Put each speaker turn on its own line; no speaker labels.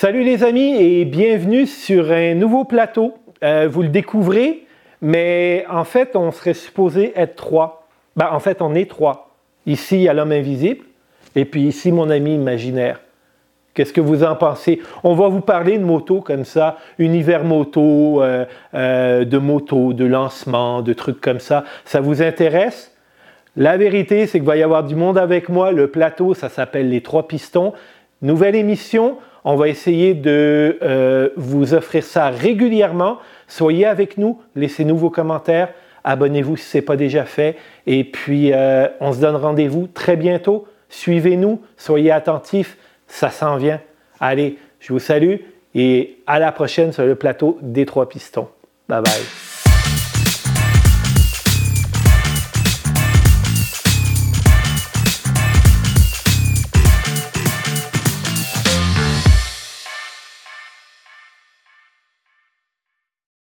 Salut les amis et bienvenue sur un nouveau plateau. Euh, vous le découvrez, mais en fait, on serait supposé être trois. Ben, en fait, on est trois. Ici, il y a l'homme invisible et puis ici, mon ami imaginaire. Qu'est-ce que vous en pensez? On va vous parler de moto comme ça, univers moto, euh, euh, de moto, de lancement, de trucs comme ça. Ça vous intéresse? La vérité, c'est qu'il va y avoir du monde avec moi. Le plateau, ça s'appelle Les Trois Pistons. Nouvelle émission. On va essayer de euh, vous offrir ça régulièrement. Soyez avec nous, laissez-nous vos commentaires, abonnez-vous si ce n'est pas déjà fait. Et puis, on se donne rendez-vous très bientôt. Suivez-nous, soyez attentifs ça s'en vient. Allez, je vous salue et à la prochaine sur le plateau des trois pistons. Bye bye.